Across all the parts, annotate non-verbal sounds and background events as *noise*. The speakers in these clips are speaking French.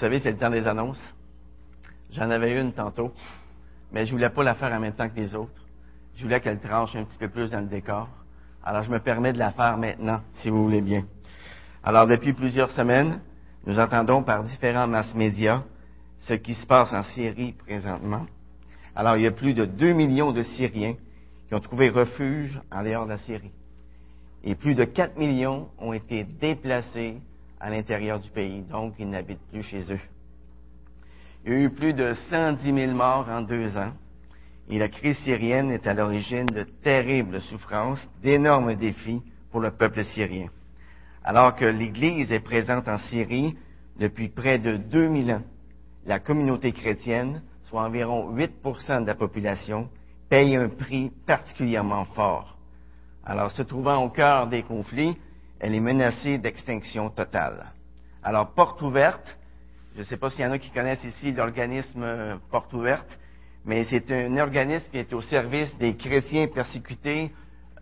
savez, c'est le temps des annonces. J'en avais une tantôt, mais je voulais pas la faire en même temps que les autres. Je voulais qu'elle tranche un petit peu plus dans le décor. Alors, je me permets de la faire maintenant, si vous voulez bien. Alors, depuis plusieurs semaines, nous entendons par différents mass médias ce qui se passe en Syrie présentement. Alors, il y a plus de 2 millions de Syriens qui ont trouvé refuge en dehors de la Syrie. Et plus de 4 millions ont été déplacés à l'intérieur du pays, donc ils n'habitent plus chez eux. Il y a eu plus de 110 000 morts en deux ans, et la crise syrienne est à l'origine de terribles souffrances, d'énormes défis pour le peuple syrien. Alors que l'Église est présente en Syrie depuis près de 2000 ans, la communauté chrétienne, soit environ 8 de la population, paye un prix particulièrement fort. Alors, se trouvant au cœur des conflits, elle est menacée d'extinction totale. Alors, Porte ouverte, je ne sais pas s'il y en a qui connaissent ici l'organisme Porte ouverte, mais c'est un organisme qui est au service des chrétiens persécutés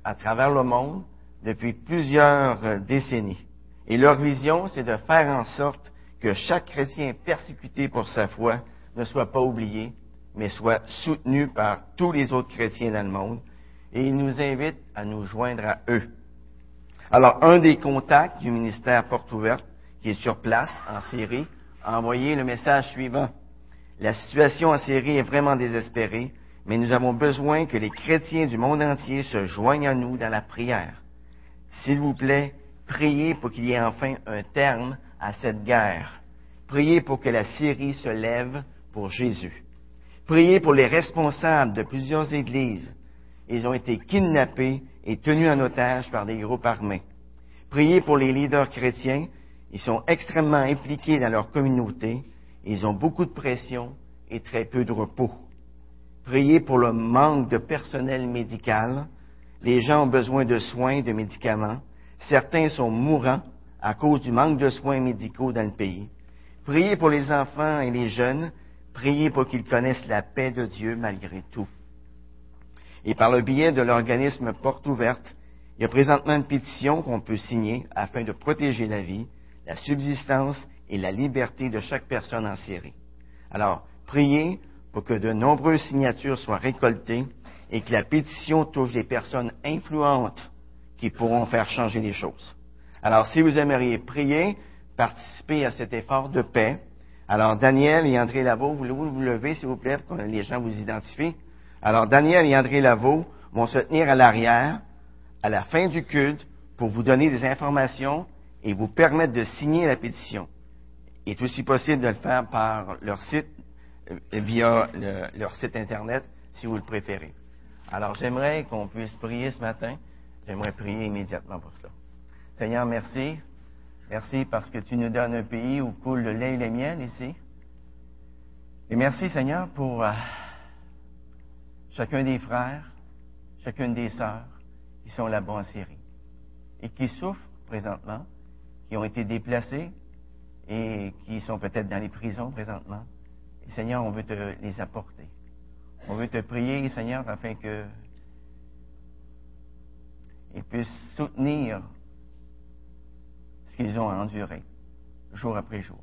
à travers le monde depuis plusieurs décennies. Et leur vision, c'est de faire en sorte que chaque chrétien persécuté pour sa foi ne soit pas oublié, mais soit soutenu par tous les autres chrétiens dans le monde. Et ils nous invitent à nous joindre à eux. Alors, un des contacts du ministère Porte Ouverte, qui est sur place en Syrie, a envoyé le message suivant. La situation en Syrie est vraiment désespérée, mais nous avons besoin que les chrétiens du monde entier se joignent à nous dans la prière. S'il vous plaît, priez pour qu'il y ait enfin un terme à cette guerre. Priez pour que la Syrie se lève pour Jésus. Priez pour les responsables de plusieurs églises. Ils ont été kidnappés et tenus en otage par des groupes armés. Priez pour les leaders chrétiens. Ils sont extrêmement impliqués dans leur communauté. Ils ont beaucoup de pression et très peu de repos. Priez pour le manque de personnel médical. Les gens ont besoin de soins, de médicaments. Certains sont mourants à cause du manque de soins médicaux dans le pays. Priez pour les enfants et les jeunes. Priez pour qu'ils connaissent la paix de Dieu malgré tout. Et par le biais de l'organisme Porte ouverte, il y a présentement une pétition qu'on peut signer afin de protéger la vie, la subsistance et la liberté de chaque personne en Syrie. Alors, priez pour que de nombreuses signatures soient récoltées et que la pétition touche des personnes influentes qui pourront faire changer les choses. Alors, si vous aimeriez prier, participer à cet effort de paix, alors Daniel et André Lavaux, vous vous levez, s'il vous plaît, pour que les gens vous identifient. Alors, Daniel et André Lavaux vont se tenir à l'arrière, à la fin du culte, pour vous donner des informations et vous permettre de signer la pétition. Il est aussi possible de le faire par leur site, via leur site Internet, si vous le préférez. Alors, j'aimerais qu'on puisse prier ce matin. J'aimerais prier immédiatement pour cela. Seigneur, merci. Merci parce que tu nous donnes un pays où coule le lait et le miel ici. Et merci, Seigneur, pour euh, chacun des frères, chacune des sœurs qui sont là-bas en Syrie et qui souffrent présentement, qui ont été déplacés et qui sont peut-être dans les prisons présentement. Et Seigneur, on veut te les apporter. On veut te prier, Seigneur, afin que ils puissent soutenir ce qu'ils ont enduré jour après jour.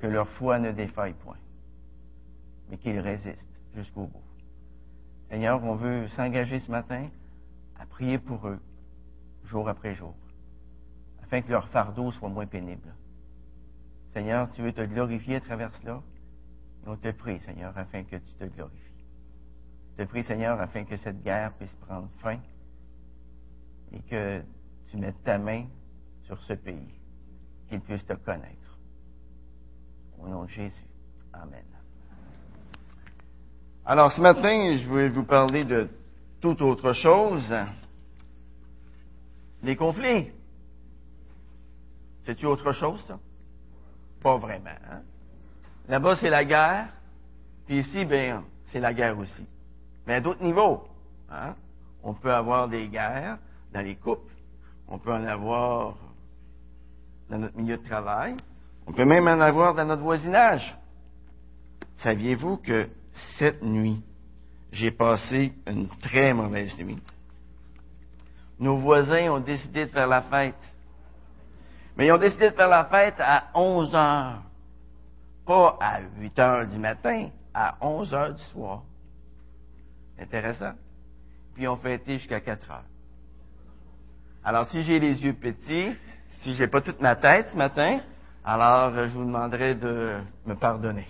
Que leur foi ne défaille point, mais qu'ils résistent jusqu'au bout. Seigneur, on veut s'engager ce matin à prier pour eux, jour après jour, afin que leur fardeau soit moins pénible. Seigneur, tu veux te glorifier à travers cela, et on te prie, Seigneur, afin que tu te glorifies. Je te prie, Seigneur, afin que cette guerre puisse prendre fin et que tu mettes ta main sur ce pays, qu'il puisse te connaître. Au nom de Jésus. Amen. Alors ce matin, je vais vous parler de toute autre chose. Les conflits. C'est-tu autre chose, ça? Pas vraiment. Hein? Là-bas, c'est la guerre. Puis ici, ben, c'est la guerre aussi. Mais à d'autres niveaux. Hein? On peut avoir des guerres dans les couples. On peut en avoir dans notre milieu de travail. On peut même en avoir dans notre voisinage. Saviez-vous que cette nuit, j'ai passé une très mauvaise nuit? Nos voisins ont décidé de faire la fête. Mais ils ont décidé de faire la fête à 11 heures. Pas à 8 heures du matin, à 11 heures du soir. Intéressant. Puis ils ont fêté jusqu'à 4 heures. Alors, si j'ai les yeux petits, si j'ai pas toute ma tête ce matin, alors je vous demanderai de me pardonner.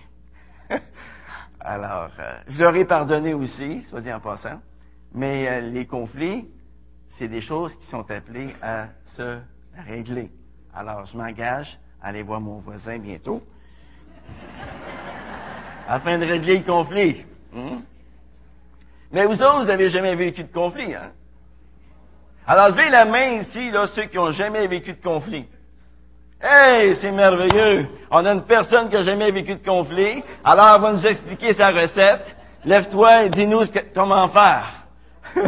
*laughs* alors, euh, je leur ai pardonné aussi, soit dit en passant, mais euh, les conflits, c'est des choses qui sont appelées à se régler. Alors, je m'engage à aller voir mon voisin bientôt *laughs* afin de régler le conflit. Hmm? Mais vous autres, vous n'avez jamais vécu de conflit, hein? Alors, levez la main ici, là, ceux qui n'ont jamais vécu de conflit. Hey, c'est merveilleux! On a une personne qui n'a jamais vécu de conflit, alors elle va nous expliquer sa recette. Lève-toi et dis-nous comment faire. *laughs*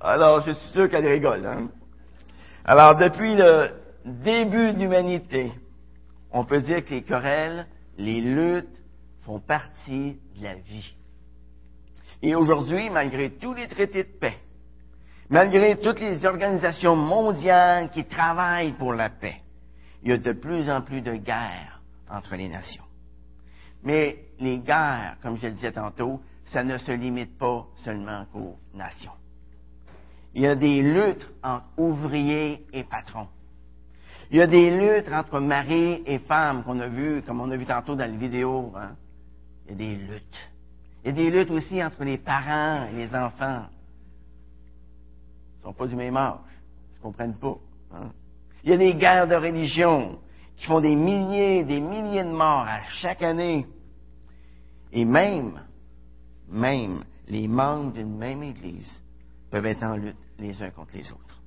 alors, je suis sûr qu'elle rigole. Hein? Alors, depuis le début de l'humanité, on peut dire que les querelles, les luttes font partie de la vie. Et aujourd'hui, malgré tous les traités de paix, malgré toutes les organisations mondiales qui travaillent pour la paix, il y a de plus en plus de guerres entre les nations. Mais les guerres, comme je le disais tantôt, ça ne se limite pas seulement aux nations. Il y a des luttes entre ouvriers et patrons. Il y a des luttes entre mari et femme qu'on a vu, comme on a vu tantôt dans la vidéo. Hein. Il y a des luttes. Il y a des luttes aussi entre les parents et les enfants. Ils ne sont pas du même âge. Ils ne comprennent pas. Hein. Il y a des guerres de religion qui font des milliers, des milliers de morts à chaque année. Et même, même les membres d'une même Église peuvent être en lutte les uns contre les autres.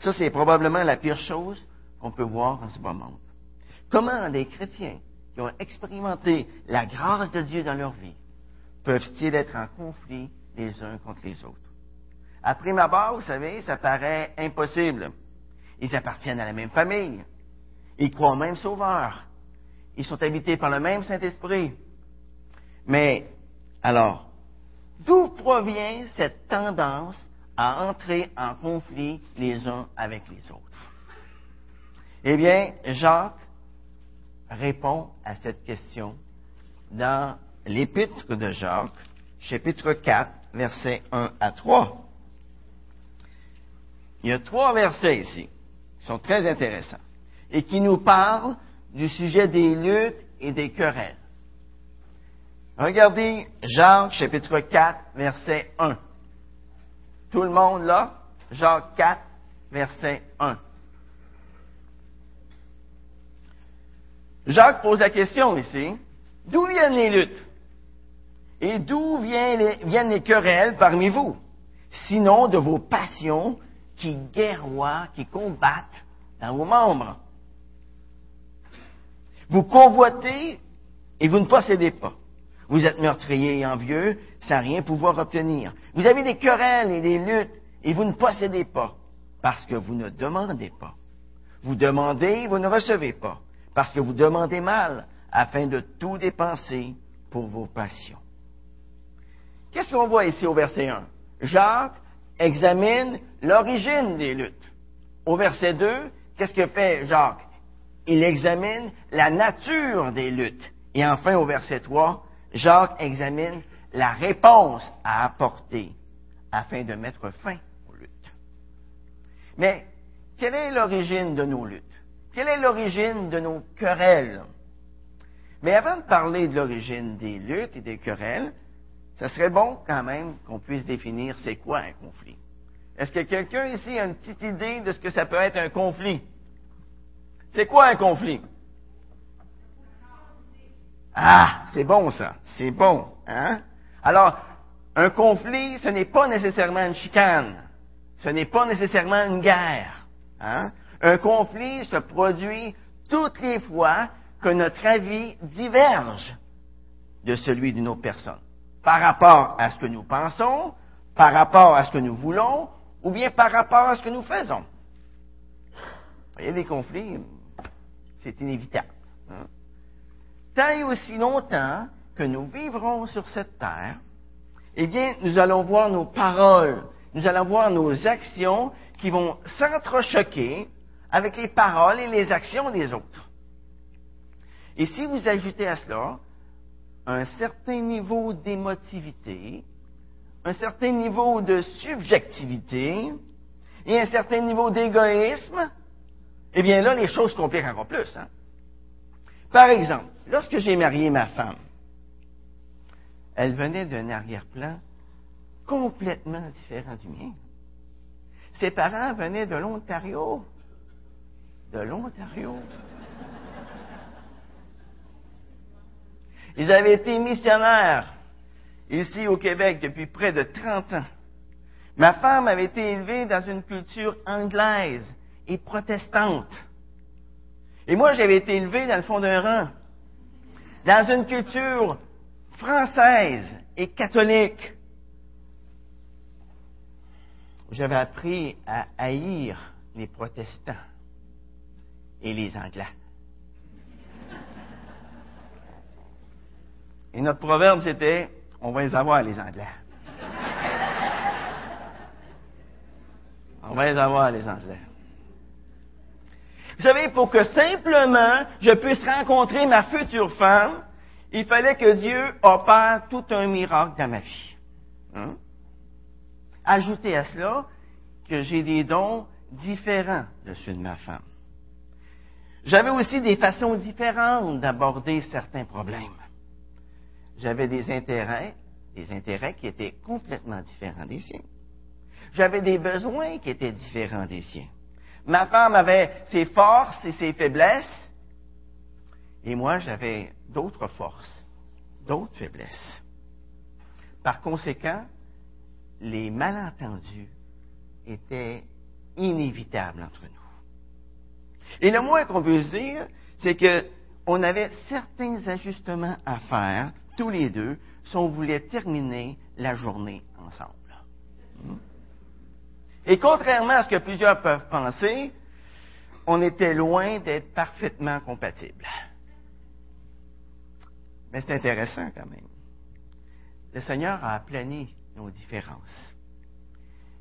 Ça, c'est probablement la pire chose qu'on peut voir dans ce monde. Comment des chrétiens qui ont expérimenté la grâce de Dieu dans leur vie peuvent-ils être en conflit les uns contre les autres? Après ma barre, vous savez, ça paraît impossible. Ils appartiennent à la même famille. Ils croient au même Sauveur. Ils sont habités par le même Saint-Esprit. Mais, alors, d'où provient cette tendance à entrer en conflit les uns avec les autres? Eh bien, Jacques répond à cette question dans l'épître de Jacques, chapitre 4, versets 1 à 3. Il y a trois versets ici qui sont très intéressants et qui nous parlent du sujet des luttes et des querelles. Regardez Jacques chapitre 4, verset 1. Tout le monde là? Jacques 4, verset 1. Jacques pose la question ici, d'où viennent les luttes? Et d'où viennent les, viennent les querelles parmi vous? Sinon de vos passions qui guerroient, qui combattent dans vos membres. Vous convoitez et vous ne possédez pas. Vous êtes meurtrier et envieux sans rien pouvoir obtenir. Vous avez des querelles et des luttes et vous ne possédez pas parce que vous ne demandez pas. Vous demandez et vous ne recevez pas parce que vous demandez mal, afin de tout dépenser pour vos passions. Qu'est-ce qu'on voit ici au verset 1? Jacques examine l'origine des luttes. Au verset 2, qu'est-ce que fait Jacques? Il examine la nature des luttes. Et enfin, au verset 3, Jacques examine la réponse à apporter afin de mettre fin aux luttes. Mais quelle est l'origine de nos luttes? Quelle est l'origine de nos querelles? Mais avant de parler de l'origine des luttes et des querelles, ça serait bon quand même qu'on puisse définir c'est quoi un conflit. Est-ce que quelqu'un ici a une petite idée de ce que ça peut être un conflit? C'est quoi un conflit? Ah, c'est bon ça, c'est bon. Hein? Alors, un conflit, ce n'est pas nécessairement une chicane, ce n'est pas nécessairement une guerre. Hein? Un conflit se produit toutes les fois que notre avis diverge de celui d'une autre personne, par rapport à ce que nous pensons, par rapport à ce que nous voulons, ou bien par rapport à ce que nous faisons. Vous voyez, les conflits, c'est inévitable. Hein. Tant et aussi longtemps que nous vivrons sur cette terre, eh bien, nous allons voir nos paroles, nous allons voir nos actions qui vont s'entrechoquer avec les paroles et les actions des autres. Et si vous ajoutez à cela un certain niveau d'émotivité, un certain niveau de subjectivité et un certain niveau d'égoïsme, eh bien là, les choses se compliquent encore plus. Hein? Par exemple, lorsque j'ai marié ma femme, elle venait d'un arrière-plan complètement différent du mien. Ses parents venaient de l'Ontario. De l'Ontario. Ils avaient été missionnaires ici au Québec depuis près de 30 ans. Ma femme avait été élevée dans une culture anglaise et protestante. Et moi, j'avais été élevé dans le fond d'un rang, dans une culture française et catholique. J'avais appris à haïr les protestants et les anglais. Et notre proverbe, c'était, on va les avoir, les Anglais. On va les avoir, les Anglais. Vous savez, pour que simplement je puisse rencontrer ma future femme, il fallait que Dieu opère tout un miracle dans ma vie. Hein? Ajoutez à cela que j'ai des dons différents de ceux de ma femme. J'avais aussi des façons différentes d'aborder certains problèmes j'avais des intérêts, des intérêts qui étaient complètement différents des siens. J'avais des besoins qui étaient différents des siens. Ma femme avait ses forces et ses faiblesses, et moi j'avais d'autres forces, d'autres faiblesses. Par conséquent, les malentendus étaient inévitables entre nous. Et le moins qu'on peut se dire, c'est qu'on avait certains ajustements à faire tous les deux si on voulait terminer la journée ensemble. Hmm? Et contrairement à ce que plusieurs peuvent penser, on était loin d'être parfaitement compatibles. Mais c'est intéressant quand même. Le Seigneur a aplani nos différences.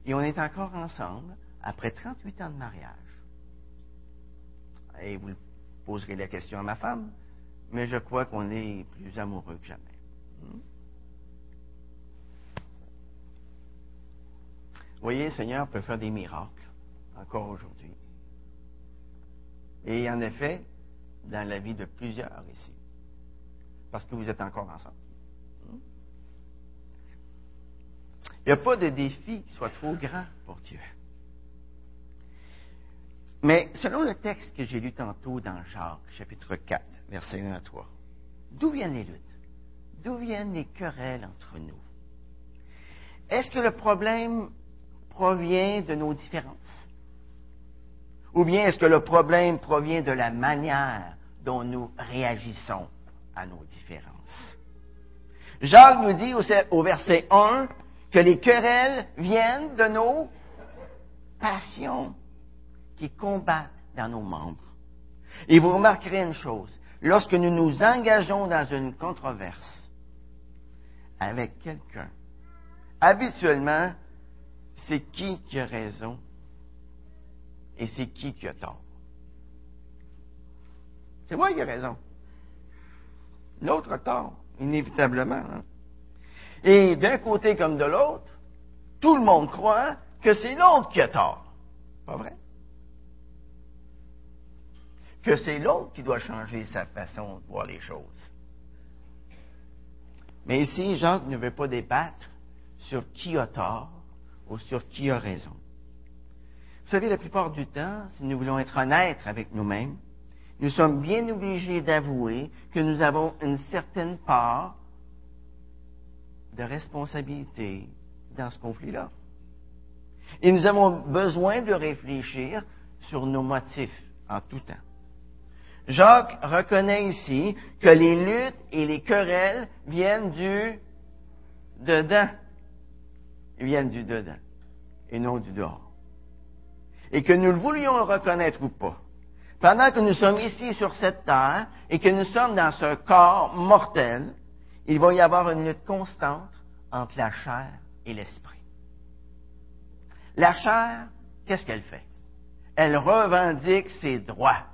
Et on est encore ensemble après 38 ans de mariage. Et vous poserez la question à ma femme, mais je crois qu'on est plus amoureux que jamais. Hmm? Vous voyez, le Seigneur peut faire des miracles encore aujourd'hui. Et en effet, dans la vie de plusieurs ici, parce que vous êtes encore ensemble. Hmm? Il n'y a pas de défi qui soit trop grand pour Dieu. Mais selon le texte que j'ai lu tantôt dans Jacques, chapitre 4, verset 1 à 3. D'où viennent les luttes? D'où viennent les querelles entre nous? Est-ce que le problème provient de nos différences? Ou bien est-ce que le problème provient de la manière dont nous réagissons à nos différences? Jacques nous dit au verset 1 que les querelles viennent de nos passions qui combattent dans nos membres. Et vous remarquerez une chose, lorsque nous nous engageons dans une controverse avec quelqu'un, habituellement, c'est qui qui a raison et c'est qui qui a tort. C'est moi qui ai raison. L'autre a tort, inévitablement. Hein. Et d'un côté comme de l'autre, tout le monde croit que c'est l'autre qui a tort. Pas vrai? Que c'est l'autre qui doit changer sa façon de voir les choses. Mais ici, Jacques ne veut pas débattre sur qui a tort ou sur qui a raison. Vous savez, la plupart du temps, si nous voulons être honnêtes avec nous-mêmes, nous sommes bien obligés d'avouer que nous avons une certaine part de responsabilité dans ce conflit-là. Et nous avons besoin de réfléchir sur nos motifs en tout temps. Jacques reconnaît ici que les luttes et les querelles viennent du dedans. Viennent du dedans et non du dehors. Et que nous le voulions reconnaître ou pas, pendant que nous sommes ici sur cette terre et que nous sommes dans ce corps mortel, il va y avoir une lutte constante entre la chair et l'esprit. La chair qu'est-ce qu'elle fait? Elle revendique ses droits.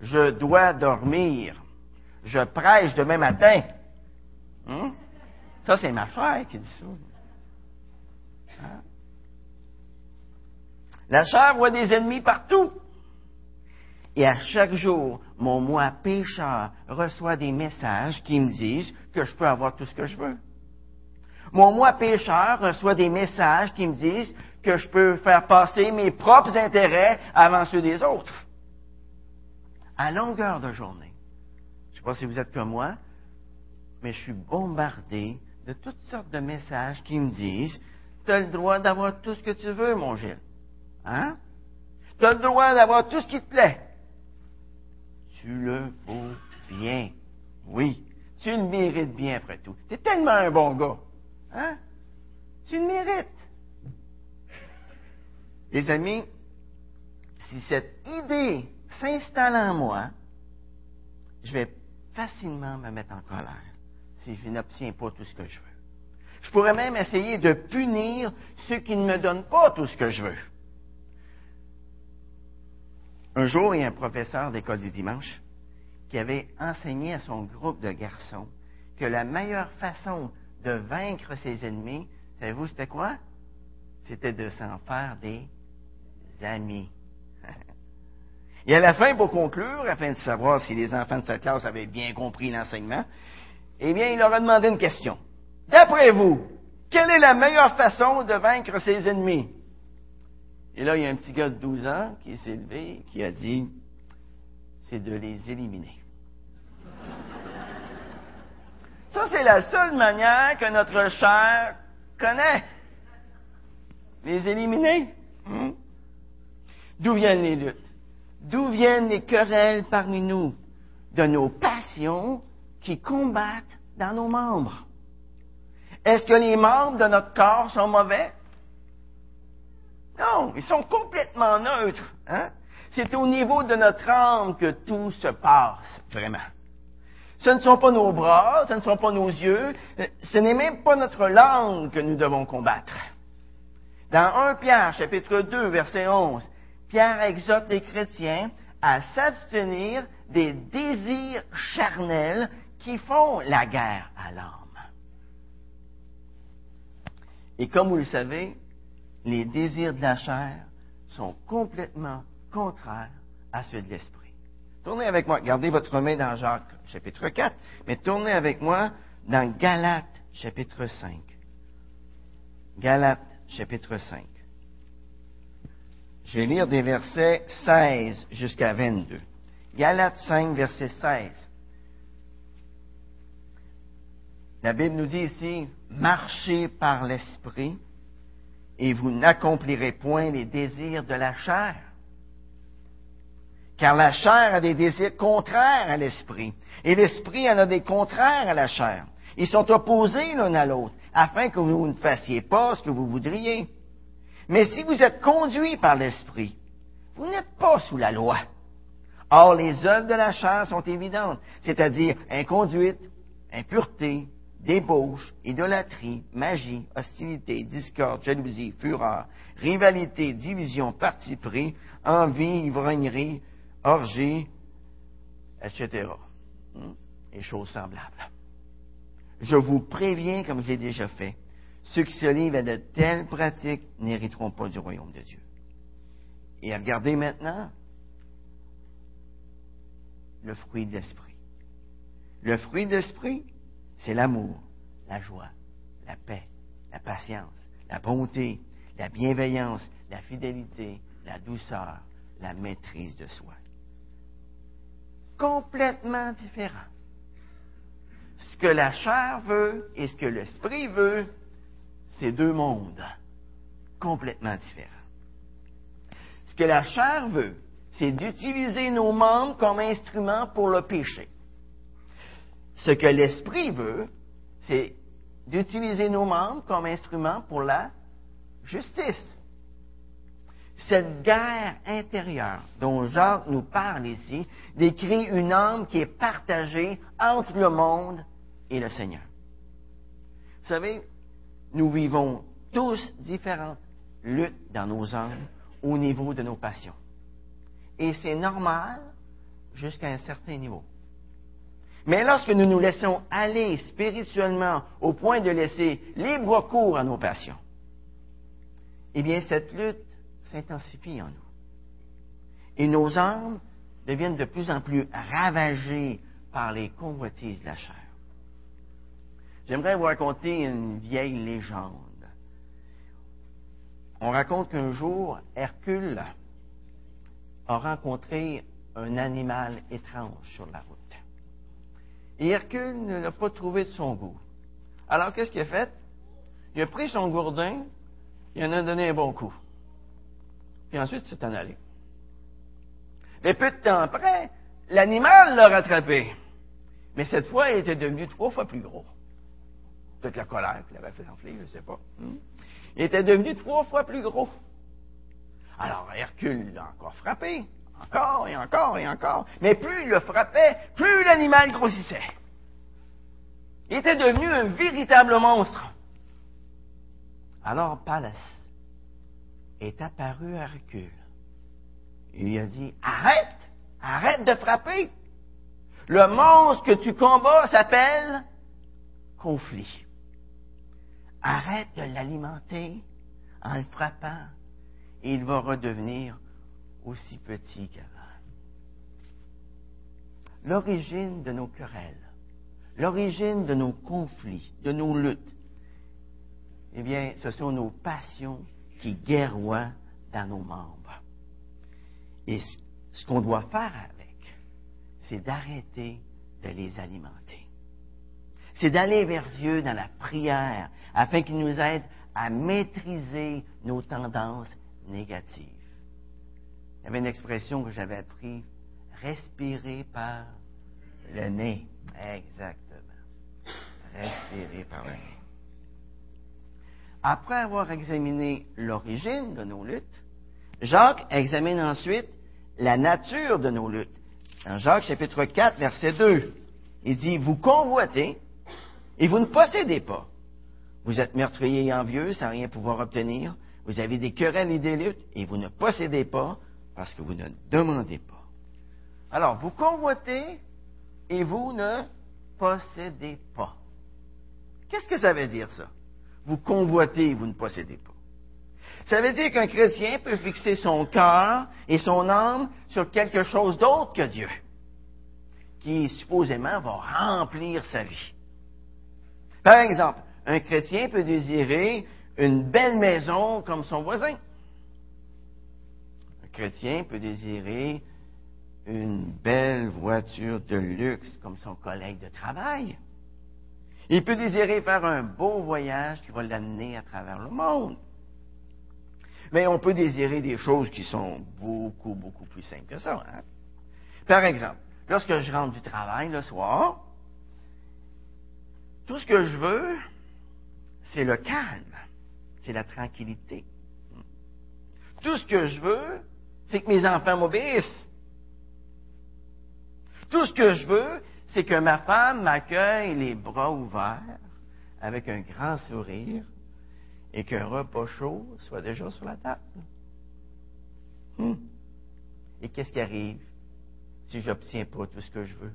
Je dois dormir. Je prêche demain matin. Hein? Ça, c'est ma chair qui dit ça. Hein? La chair voit des ennemis partout. Et à chaque jour, mon moi pécheur reçoit des messages qui me disent que je peux avoir tout ce que je veux. Mon moi pécheur reçoit des messages qui me disent que je peux faire passer mes propres intérêts avant ceux des autres. À longueur de journée. Je ne sais pas si vous êtes comme moi, mais je suis bombardé de toutes sortes de messages qui me disent Tu as le droit d'avoir tout ce que tu veux, mon Gilles. Hein? Tu as le droit d'avoir tout ce qui te plaît. Tu le vaux bien. Oui. Tu le mérites bien après tout. Tu es tellement un bon gars. Hein? Tu le mérites. Les amis, si cette idée s'installe en moi, je vais facilement me mettre en colère si je n'obtiens pas tout ce que je veux. Je pourrais même essayer de punir ceux qui ne me donnent pas tout ce que je veux. Un jour, il y a un professeur d'école du dimanche qui avait enseigné à son groupe de garçons que la meilleure façon de vaincre ses ennemis, savez-vous c'était quoi? C'était de s'en faire des amis. *laughs* Et à la fin, pour conclure, afin de savoir si les enfants de cette classe avaient bien compris l'enseignement, eh bien, il leur a demandé une question. D'après vous, quelle est la meilleure façon de vaincre ses ennemis? Et là, il y a un petit gars de 12 ans qui s'est levé, qui a dit, c'est de les éliminer. *laughs* Ça, c'est la seule manière que notre chair connaît. Les éliminer. Hmm? D'où viennent les luttes? D'où viennent les querelles parmi nous? De nos passions qui combattent dans nos membres. Est-ce que les membres de notre corps sont mauvais? Non, ils sont complètement neutres. Hein? C'est au niveau de notre âme que tout se passe, vraiment. Ce ne sont pas nos bras, ce ne sont pas nos yeux, ce n'est même pas notre langue que nous devons combattre. Dans 1 Pierre, chapitre 2, verset 11, Pierre exhorte les chrétiens à s'abstenir des désirs charnels qui font la guerre à l'âme. Et comme vous le savez, les désirs de la chair sont complètement contraires à ceux de l'esprit. Tournez avec moi, gardez votre main dans Jacques chapitre 4, mais tournez avec moi dans Galates chapitre 5. Galates chapitre 5. Je vais lire des versets 16 jusqu'à 22. Galates 5, verset 16. La Bible nous dit ici, marchez par l'esprit et vous n'accomplirez point les désirs de la chair. Car la chair a des désirs contraires à l'esprit, et l'esprit en a des contraires à la chair. Ils sont opposés l'un à l'autre, afin que vous ne fassiez pas ce que vous voudriez. Mais si vous êtes conduit par l'esprit, vous n'êtes pas sous la loi. Or, les œuvres de la chair sont évidentes, c'est-à-dire inconduite, impureté, débauche, idolâtrie, magie, hostilité, discorde, jalousie, fureur, rivalité, division, parti pris, envie, ivrognerie, orgie, etc. Hmm? Et choses semblables. Je vous préviens, comme je l'ai déjà fait, ceux qui se livrent à de telles pratiques n'hériteront pas du royaume de Dieu. Et regardez maintenant le fruit de l'esprit. Le fruit de l'esprit, c'est l'amour, la joie, la paix, la patience, la bonté, la bienveillance, la fidélité, la douceur, la maîtrise de soi complètement différent. Ce que la chair veut et ce que l'esprit veut, c'est deux mondes complètement différents. Ce que la chair veut, c'est d'utiliser nos membres comme instruments pour le péché. Ce que l'esprit veut, c'est d'utiliser nos membres comme instruments pour la justice cette guerre intérieure dont Jacques nous parle ici décrit une âme qui est partagée entre le monde et le Seigneur. Vous savez, nous vivons tous différentes lutte dans nos âmes au niveau de nos passions. Et c'est normal jusqu'à un certain niveau. Mais lorsque nous nous laissons aller spirituellement au point de laisser libre cours à nos passions, eh bien cette lutte s'intensifie en nous. Et nos âmes deviennent de plus en plus ravagées par les convoitises de la chair. J'aimerais vous raconter une vieille légende. On raconte qu'un jour, Hercule a rencontré un animal étrange sur la route. Et Hercule ne l'a pas trouvé de son goût. Alors, qu'est-ce qu'il a fait? Il a pris son gourdin, il en a donné un bon coup. Puis ensuite, il s'est en allé. Mais peu de temps après, l'animal l'a rattrapé. Mais cette fois, il était devenu trois fois plus gros. Peut-être la colère qu'il avait fait enfler, je ne sais pas. Hmm? Il était devenu trois fois plus gros. Alors Hercule l'a encore frappé, encore et encore et encore. Mais plus il le frappait, plus l'animal grossissait. Il était devenu un véritable monstre. Alors Pallas est apparu à Hercule. Il a dit, arrête, arrête de frapper. Le monstre que tu combats s'appelle conflit. Arrête de l'alimenter en le frappant et il va redevenir aussi petit qu'avant. L'origine de nos querelles, l'origine de nos conflits, de nos luttes, eh bien, ce sont nos passions qui guerroient dans nos membres. Et ce qu'on doit faire avec, c'est d'arrêter de les alimenter. C'est d'aller vers Dieu dans la prière afin qu'il nous aide à maîtriser nos tendances négatives. Il y avait une expression que j'avais appris, respirer par le nez. Exactement. Respirer par le nez. Après avoir examiné l'origine de nos luttes, Jacques examine ensuite la nature de nos luttes. Dans Jacques chapitre 4, verset 2, il dit, vous convoitez et vous ne possédez pas. Vous êtes meurtrier et envieux sans rien pouvoir obtenir. Vous avez des querelles et des luttes et vous ne possédez pas parce que vous ne demandez pas. Alors, vous convoitez et vous ne possédez pas. Qu'est-ce que ça veut dire ça? Vous convoitez et vous ne possédez pas. Ça veut dire qu'un chrétien peut fixer son cœur et son âme sur quelque chose d'autre que Dieu, qui supposément va remplir sa vie. Par exemple, un chrétien peut désirer une belle maison comme son voisin. Un chrétien peut désirer une belle voiture de luxe comme son collègue de travail. Il peut désirer faire un beau voyage qui va l'amener à travers le monde. Mais on peut désirer des choses qui sont beaucoup, beaucoup plus simples que ça. Hein. Par exemple, lorsque je rentre du travail le soir, tout ce que je veux, c'est le calme, c'est la tranquillité. Tout ce que je veux, c'est que mes enfants m'obéissent. Tout ce que je veux, c'est que ma femme m'accueille les bras ouverts, avec un grand sourire, et qu'un repas chaud soit déjà sur la table. Hmm. Et qu'est-ce qui arrive si je n'obtiens pas tout ce que je veux?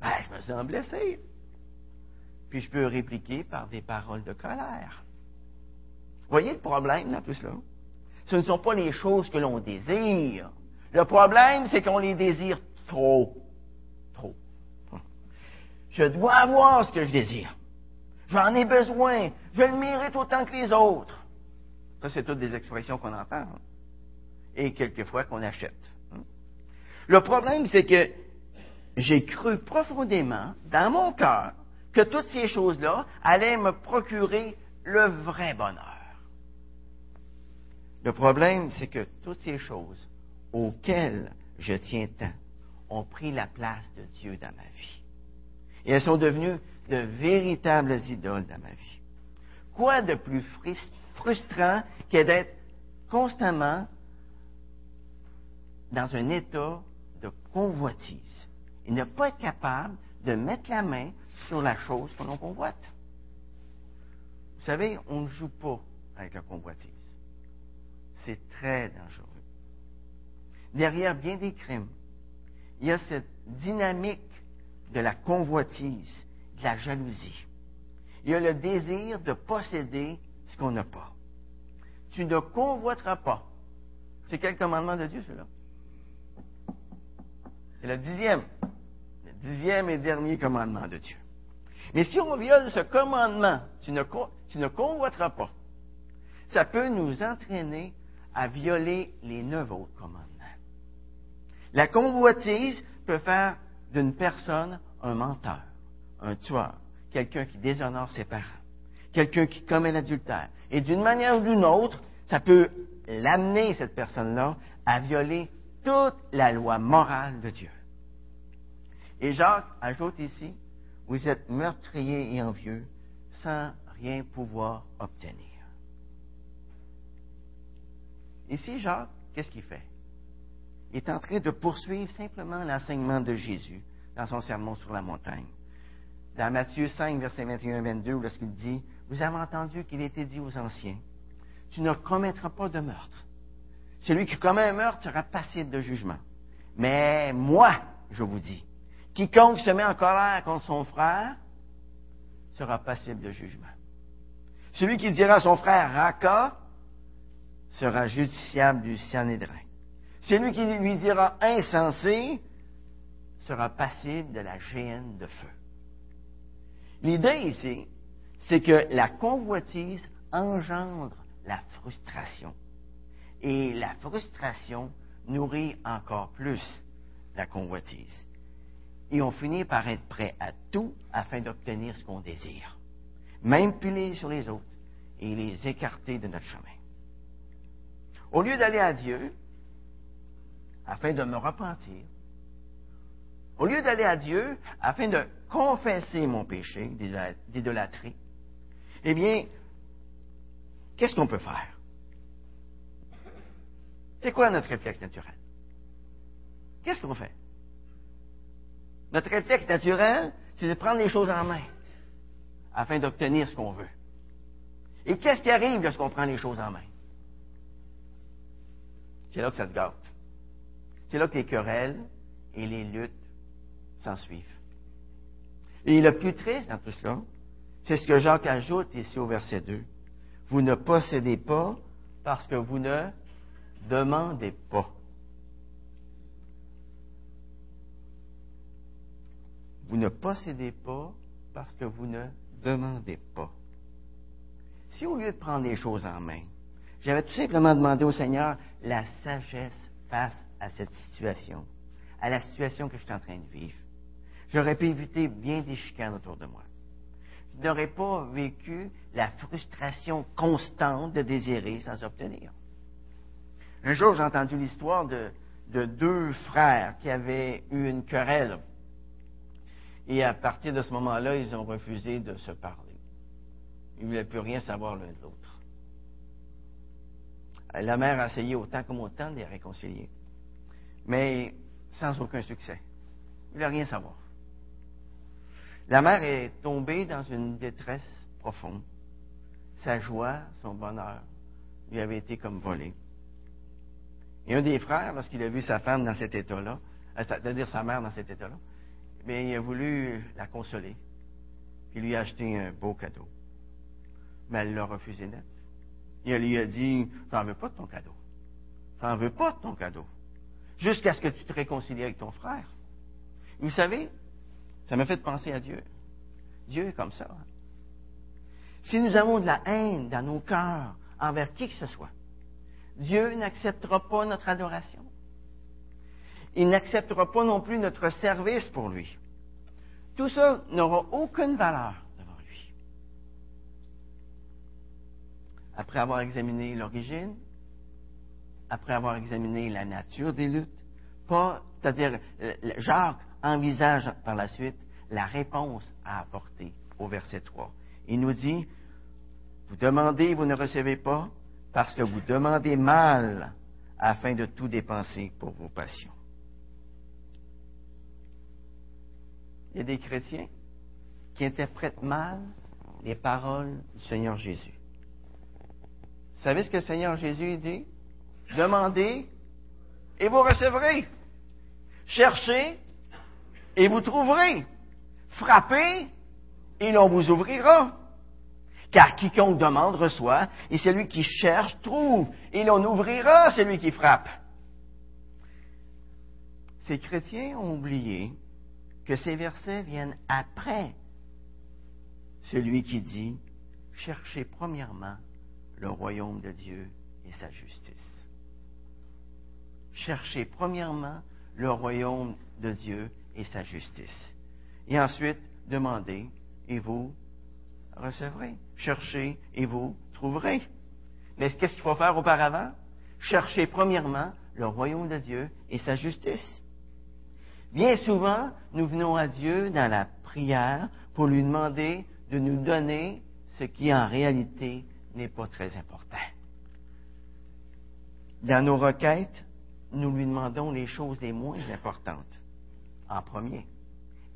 Ben, je me sens blessé. Puis je peux répliquer par des paroles de colère. Voyez le problème dans tout cela? Ce ne sont pas les choses que l'on désire. Le problème, c'est qu'on les désire trop. Trop. *laughs* Je dois avoir ce que je désire. J'en ai besoin. Je le mérite autant que les autres. Ça, c'est toutes des expressions qu'on entend. Hein. Et quelquefois qu'on achète. Hein. Le problème, c'est que j'ai cru profondément, dans mon cœur, que toutes ces choses-là allaient me procurer le vrai bonheur. Le problème, c'est que toutes ces choses auxquelles je tiens tant ont pris la place de Dieu dans ma vie. Et elles sont devenues de véritables idoles dans ma vie. Quoi de plus frustrant que d'être constamment dans un état de convoitise et ne pas être capable de mettre la main sur la chose que l'on convoite. Vous savez, on ne joue pas avec la convoitise. c'est très dangereux. Derrière bien des crimes, il y a cette dynamique de la convoitise, de la jalousie. Il y a le désir de posséder ce qu'on n'a pas. Tu ne convoiteras pas. C'est quel commandement de Dieu, celui-là? C'est le dixième. Le dixième et dernier commandement de Dieu. Mais si on viole ce commandement, tu ne, convoiteras pas, ça peut nous entraîner à violer les neuf autres commandements. La convoitise peut faire d'une personne un menteur, un tueur, quelqu'un qui déshonore ses parents, quelqu'un qui commet l'adultère. Et d'une manière ou d'une autre, ça peut l'amener, cette personne-là, à violer toute la loi morale de Dieu. Et Jacques ajoute ici, vous êtes meurtrier et envieux sans rien pouvoir obtenir. Ici, Jacques, qu'est-ce qu'il fait? Il est en train de poursuivre simplement l'enseignement de Jésus dans son sermon sur la montagne. Dans Matthieu 5, verset 21-22, lorsqu'il dit, Vous avez entendu qu'il était dit aux anciens, Tu ne commettras pas de meurtre. Celui qui commet un meurtre sera passible de jugement. Mais moi, je vous dis, quiconque se met en colère contre son frère sera passible de jugement. Celui qui dira à son frère Raka sera justiciable du Sanhédrin. Celui qui lui dira insensé sera passible de la géhenne de feu. L'idée ici, c'est que la convoitise engendre la frustration. Et la frustration nourrit encore plus la convoitise. Et on finit par être prêt à tout afin d'obtenir ce qu'on désire. Même piler sur les autres et les écarter de notre chemin. Au lieu d'aller à Dieu, afin de me repentir, au lieu d'aller à Dieu afin de confesser mon péché d'idolâtrie, eh bien, qu'est-ce qu'on peut faire? C'est quoi notre réflexe naturel? Qu'est-ce qu'on fait? Notre réflexe naturel, c'est de prendre les choses en main afin d'obtenir ce qu'on veut. Et qu'est-ce qui arrive lorsqu'on prend les choses en main? C'est là que ça se gâte. C'est là que les querelles et les luttes s'en suivent. Et le plus triste dans tout cela, c'est ce que Jacques ajoute ici au verset 2. Vous ne possédez pas parce que vous ne demandez pas. Vous ne possédez pas parce que vous ne demandez pas. Si au lieu de prendre les choses en main, j'avais tout simplement demandé au Seigneur la sagesse face à cette situation, à la situation que je suis en train de vivre, J'aurais pu éviter bien des chicanes autour de moi. Je n'aurais pas vécu la frustration constante de désirer sans obtenir. Un jour, j'ai entendu l'histoire de, deux frères qui avaient eu une querelle. Et à partir de ce moment-là, ils ont refusé de se parler. Ils ne voulaient plus rien savoir l'un de l'autre. La mère a essayé autant comme autant de les réconcilier, mais sans aucun succès. Il ne voulait rien savoir. La mère est tombée dans une détresse profonde. Sa joie, son bonheur lui avait été comme volé. Et un des frères, lorsqu'il a vu sa femme dans cet état-là, c'est-à-dire sa mère dans cet état-là, bien, il a voulu la consoler, puis lui a acheté un beau cadeau. Mais elle l'a refusé net. Et elle lui a dit, j'en veux pas de ton cadeau. J'en veux pas de ton cadeau. Jusqu'à ce que tu te réconcilies avec ton frère. Vous savez, ça m'a fait penser à Dieu. Dieu est comme ça. Si nous avons de la haine dans nos cœurs envers qui que ce soit, Dieu n'acceptera pas notre adoration. Il n'acceptera pas non plus notre service pour lui. Tout ça n'aura aucune valeur devant lui. Après avoir examiné l'origine, après avoir examiné la nature des luttes, c'est-à-dire euh, Jacques envisage par la suite la réponse à apporter au verset 3. Il nous dit, vous demandez, vous ne recevez pas, parce que vous demandez mal afin de tout dépenser pour vos passions. Il y a des chrétiens qui interprètent mal les paroles du Seigneur Jésus. Vous savez ce que le Seigneur Jésus dit? Demandez et vous recevrez. Cherchez et vous trouverez. Frappez et l'on vous ouvrira. Car quiconque demande reçoit, et celui qui cherche trouve, et l'on ouvrira celui qui frappe. Ces chrétiens ont oublié que ces versets viennent après celui qui dit, cherchez premièrement le royaume de Dieu et sa justice. Cherchez premièrement le royaume de Dieu et sa justice. Et ensuite, demandez et vous recevrez. Cherchez et vous trouverez. Mais qu'est-ce qu'il faut faire auparavant? Cherchez premièrement le royaume de Dieu et sa justice. Bien souvent, nous venons à Dieu dans la prière pour lui demander de nous donner ce qui en réalité n'est pas très important. Dans nos requêtes, nous lui demandons les choses les moins importantes en premier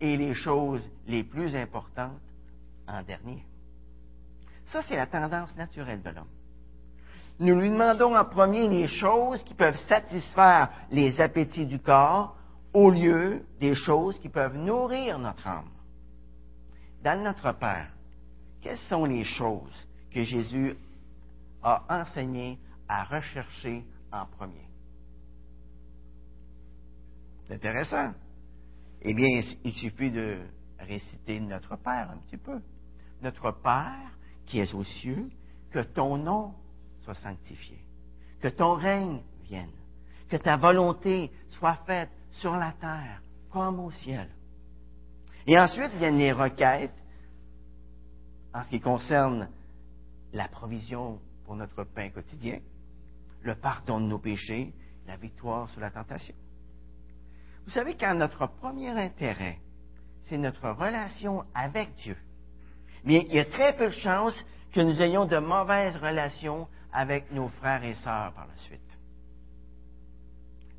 et les choses les plus importantes en dernier. Ça, c'est la tendance naturelle de l'homme. Nous lui demandons en premier les choses qui peuvent satisfaire les appétits du corps au lieu des choses qui peuvent nourrir notre âme. Dans notre Père, quelles sont les choses que Jésus a enseigné à rechercher en premier? C'est intéressant. Eh bien, il suffit de réciter notre Père un petit peu. Notre Père qui est aux cieux, que ton nom soit sanctifié, que ton règne vienne, que ta volonté soit faite sur la terre comme au ciel. Et ensuite viennent les requêtes en ce qui concerne la provision pour notre pain quotidien, le pardon de nos péchés, la victoire sur la tentation. Vous savez, quand notre premier intérêt, c'est notre relation avec Dieu, mais il y a très peu de chances que nous ayons de mauvaises relations avec nos frères et sœurs par la suite.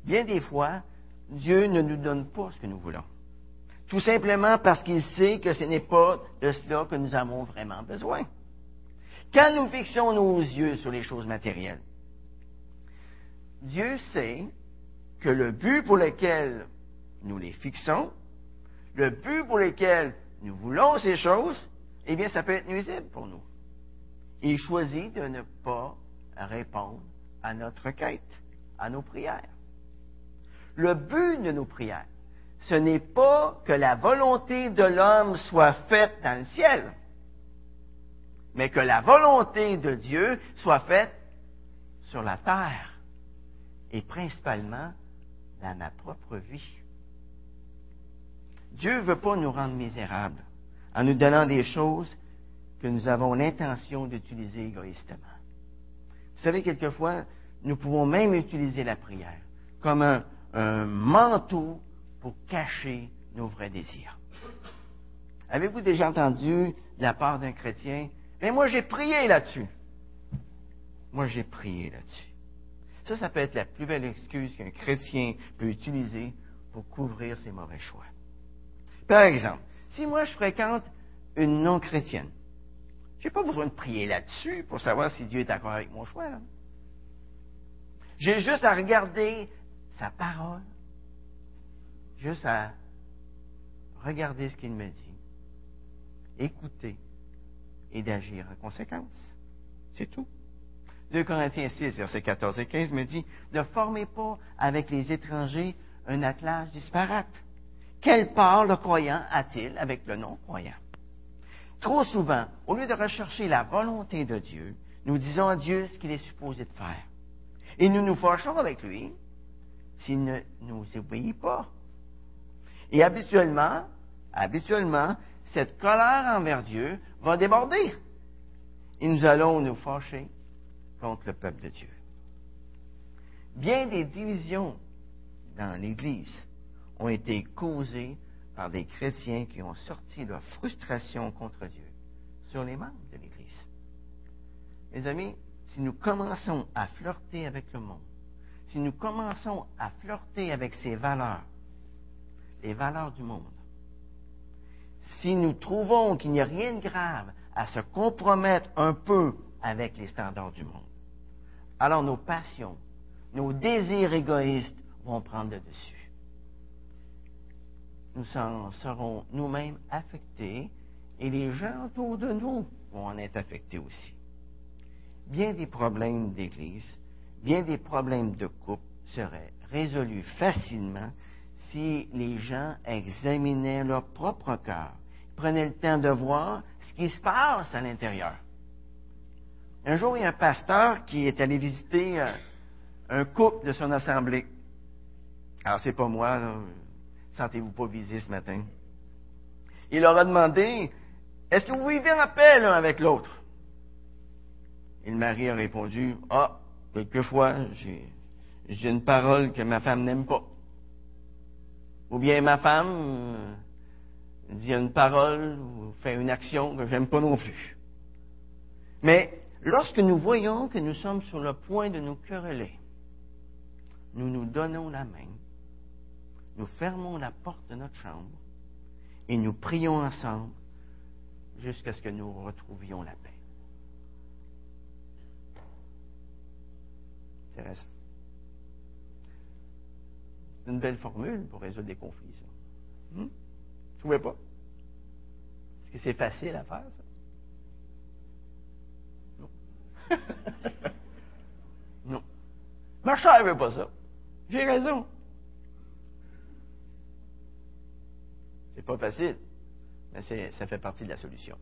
Bien des fois, Dieu ne nous donne pas ce que nous voulons. Tout simplement parce qu'il sait que ce n'est pas de cela que nous avons vraiment besoin. Quand nous fixons nos yeux sur les choses matérielles, Dieu sait que le but pour lequel nous les fixons, le but pour lequel nous voulons ces choses, eh bien, ça peut être nuisible pour nous. Il choisit de ne pas répondre à notre quête, à nos prières. Le but de nos prières, ce n'est pas que la volonté de l'homme soit faite dans le ciel, mais que la volonté de Dieu soit faite sur la terre et principalement dans ma propre vie. Dieu ne veut pas nous rendre misérables en nous donnant des choses que nous avons l'intention d'utiliser égoïstement. Vous savez, quelquefois, nous pouvons même utiliser la prière comme un, manteau pour cacher nos vrais désirs. Avez-vous déjà entendu de la part d'un chrétien, mais moi j'ai prié là-dessus. Moi j'ai prié là-dessus. Ça, ça peut être la plus belle excuse qu'un chrétien peut utiliser pour couvrir ses mauvais choix. Par exemple, si moi je fréquente une non-chrétienne, je n'ai pas besoin de prier là-dessus pour savoir si Dieu est d'accord avec mon choix. J'ai juste à regarder sa parole, juste à regarder ce qu'il me dit, écouter et d'agir en conséquence. C'est tout. 2 Corinthiens 6, versets 14 et 15 me dit, ne formez pas avec les étrangers un attelage disparate quelle part le croyant a-t-il avec le non-croyant? Trop souvent, au lieu de rechercher la volonté de Dieu, nous disons à Dieu ce qu'il est supposé de faire. Et nous nous fâchons avec lui s'il ne nous obéit pas. Et habituellement, habituellement, cette colère envers Dieu va déborder. Et nous allons nous fâcher contre le peuple de Dieu. Bien des divisions dans l'Église ont été causés par des chrétiens qui ont sorti leur frustration contre Dieu sur les membres de l'Église. Mes amis, si nous commençons à flirter avec le monde, si nous commençons à flirter avec ses valeurs, les valeurs du monde, si nous trouvons qu'il n'y a rien de grave à se compromettre un peu avec les standards du monde, alors nos passions, nos désirs égoïstes vont prendre le dessus. Nous en serons nous-mêmes affectés et les gens autour de nous vont en être affectés aussi. Bien des problèmes d'Église, bien des problèmes de couple seraient résolus facilement si les gens examinaient leur propre cœur, prenaient le temps de voir ce qui se passe à l'intérieur. Un jour, il y a un pasteur qui est allé visiter euh, un couple de son assemblée. Alors, c'est pas moi, Sentez-vous pas visé ce matin. Il leur a demandé Est-ce que vous vivez en paix l'un avec l'autre? Et le mari a répondu Ah, quelquefois, j'ai une parole que ma femme n'aime pas. Ou bien ma femme euh, dit une parole ou fait une action que j'aime pas non plus. Mais lorsque nous voyons que nous sommes sur le point de nous quereller, nous nous donnons la main, nous fermons la porte de notre chambre et nous prions ensemble jusqu'à ce que nous retrouvions la paix. Intéressant. C'est une belle formule pour résoudre des conflits, ça. Hmm? Vous trouvez pas? Est-ce que c'est facile à faire, ça? Non. *laughs* non. Ma chère veut pas ça. J'ai raison. C'est pas facile, mais ça fait partie de la solution.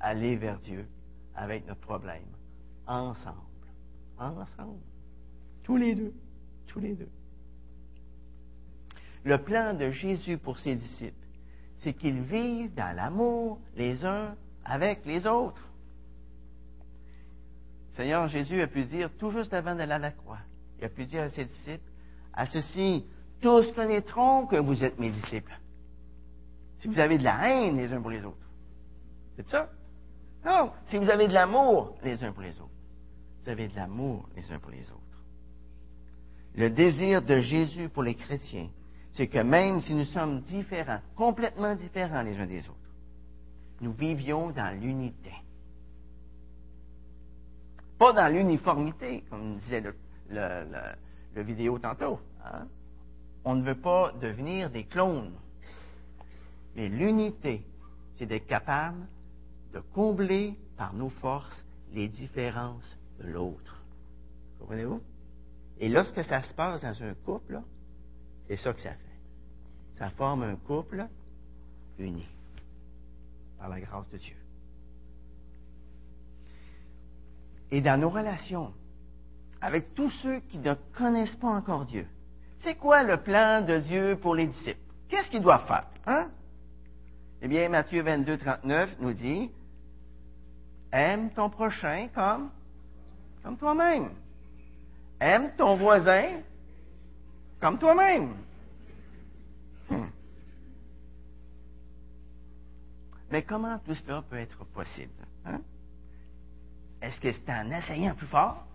Aller vers Dieu avec notre problème, ensemble. Ensemble. Tous les deux. Tous les deux. Le plan de Jésus pour ses disciples, c'est qu'ils vivent dans l'amour les uns avec les autres. Seigneur Jésus a pu dire, tout juste avant d'aller à la croix, il a pu dire à ses disciples, à ceci, tous connaîtront que vous êtes mes disciples. Si vous avez de la haine les uns pour les autres. C'est ça? Non. Si vous avez de l'amour les uns pour les autres. Vous avez de l'amour les uns pour les autres. Le désir de Jésus pour les chrétiens, c'est que même si nous sommes différents, complètement différents les uns des autres, nous vivions dans l'unité. Pas dans l'uniformité, comme disait le, vidéo tantôt. Hein. On ne veut pas devenir des clones. Mais l'unité, c'est d'être capable de combler par nos forces les différences de l'autre. Comprenez-vous? Et lorsque ça se passe dans un couple, c'est ça que ça fait. Ça forme un couple uni par la grâce de Dieu. Et dans nos relations avec tous ceux qui ne connaissent pas encore Dieu, c'est quoi le plan de Dieu pour les disciples? Qu'est-ce qu'ils doivent faire? Hein? Eh bien, Matthieu 22, 39 nous dit, aime ton prochain comme, comme toi-même. Aime ton voisin comme toi-même. Hmm. Mais comment tout cela peut être possible? Hein? Est-ce que c'est en essayant plus fort?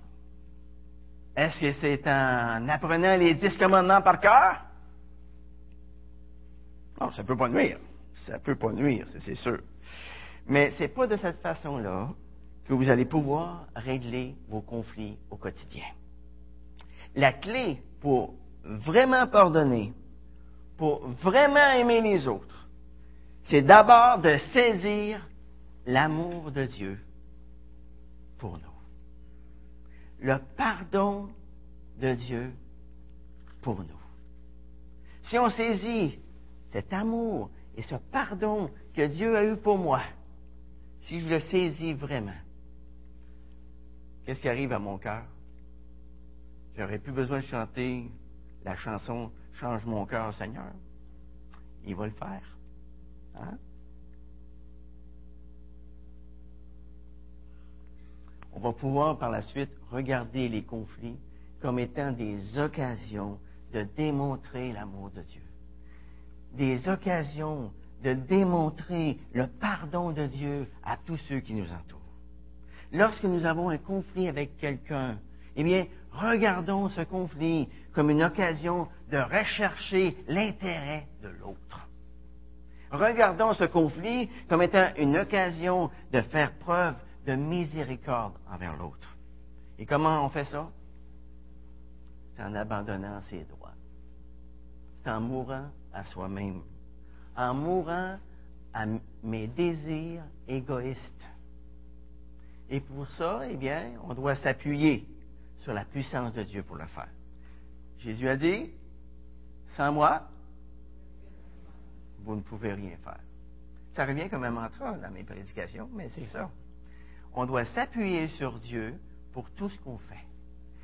Est-ce que c'est en apprenant les dix commandements par cœur? Non, ça ne peut pas nuire ça ne peut pas nuire, c'est sûr. Mais ce n'est pas de cette façon-là que vous allez pouvoir régler vos conflits au quotidien. La clé pour vraiment pardonner, pour vraiment aimer les autres, c'est d'abord de saisir l'amour de Dieu pour nous. Le pardon de Dieu pour nous. Si on saisit cet amour, et ce pardon que Dieu a eu pour moi, si je le saisis vraiment, qu'est-ce qui arrive à mon cœur? J'aurais plus besoin de chanter la chanson Change mon cœur, Seigneur. Il va le faire. Hein? On va pouvoir par la suite regarder les conflits comme étant des occasions de démontrer l'amour de Dieu des occasions de démontrer le pardon de Dieu à tous ceux qui nous entourent. Lorsque nous avons un conflit avec quelqu'un, eh bien, regardons ce conflit comme une occasion de rechercher l'intérêt de l'autre. Regardons ce conflit comme étant une occasion de faire preuve de miséricorde envers l'autre. Et comment on fait ça? C'est en abandonnant ses droits. C'est en mourant à soi-même. En mourant à mes désirs égoïstes. Et pour ça, eh bien, on doit s'appuyer sur la puissance de Dieu pour le faire. Jésus a dit, sans moi, vous ne pouvez rien faire. Ça revient comme un mantra dans mes prédications, mais c'est ça. On doit s'appuyer sur Dieu pour tout ce qu'on fait.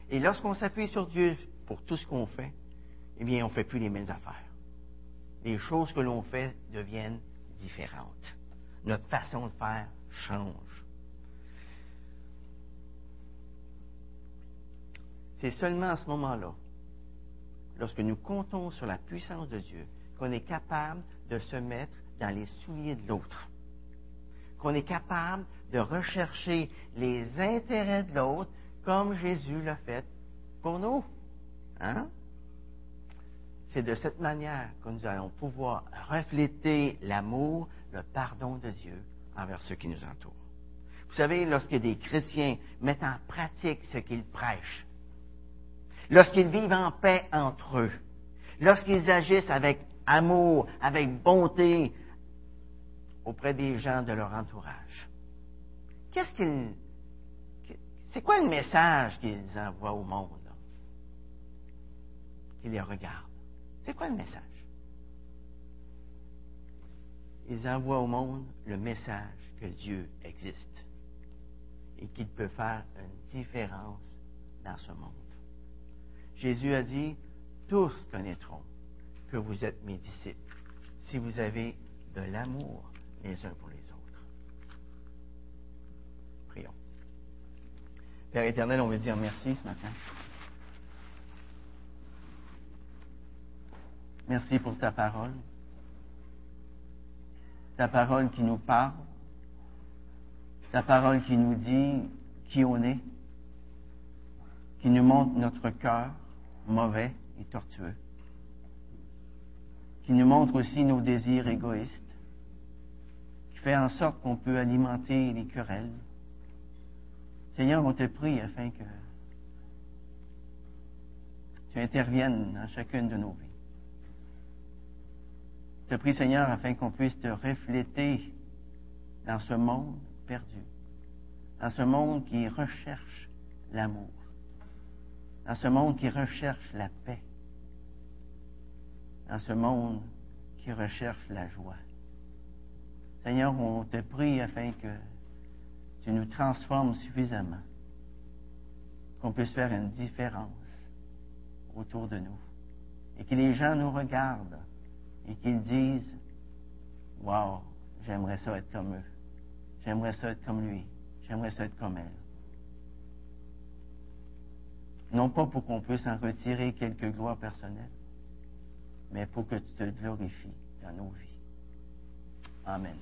Et lorsqu'on s'appuie sur Dieu pour tout ce qu'on fait, eh bien, on ne fait plus les mêmes affaires. Les choses que l'on fait deviennent différentes. Notre façon de faire change. C'est seulement à ce moment-là, lorsque nous comptons sur la puissance de Dieu, qu'on est capable de se mettre dans les souliers de l'autre. Qu'on est capable de rechercher les intérêts de l'autre comme Jésus l'a fait pour nous. Hein? C'est de cette manière que nous allons pouvoir refléter l'amour, le pardon de Dieu envers ceux qui nous entourent. Vous savez, lorsque des chrétiens mettent en pratique ce qu'ils prêchent, lorsqu'ils vivent en paix entre eux, lorsqu'ils agissent avec amour, avec bonté auprès des gens de leur entourage. Qu'est-ce qu'ils. C'est quoi le message qu'ils envoient au monde? Qu'ils les regardent. C'est quoi le message? Ils envoient au monde le message que Dieu existe et qu'il peut faire une différence dans ce monde. Jésus a dit, tous connaîtront que vous êtes mes disciples si vous avez de l'amour les uns pour les autres. Prions. Père éternel, on veut dire merci ce matin. Merci pour ta parole. Ta parole qui nous parle. Ta parole qui nous dit qui on est. Qui nous montre notre cœur mauvais et tortueux qui nous montre aussi nos désirs égoïstes, qui fait en sorte qu'on peut alimenter les querelles. Seigneur, on te prie afin que tu interviennes dans chacune de nos vies. Je te prie, Seigneur, afin qu'on puisse te refléter dans ce monde perdu, dans ce monde qui recherche l'amour, dans ce monde qui recherche la paix dans ce monde qui recherche la joie. Seigneur, on te prie afin que tu nous transformes suffisamment, qu'on puisse faire une différence autour de nous, et que les gens nous regardent et qu'ils disent, Wow, j'aimerais ça être comme eux, j'aimerais ça être comme lui, j'aimerais ça être comme elle. Non pas pour qu'on puisse en retirer quelques gloires personnelles, mais pour que tu te glorifies dans nos vies. Amen.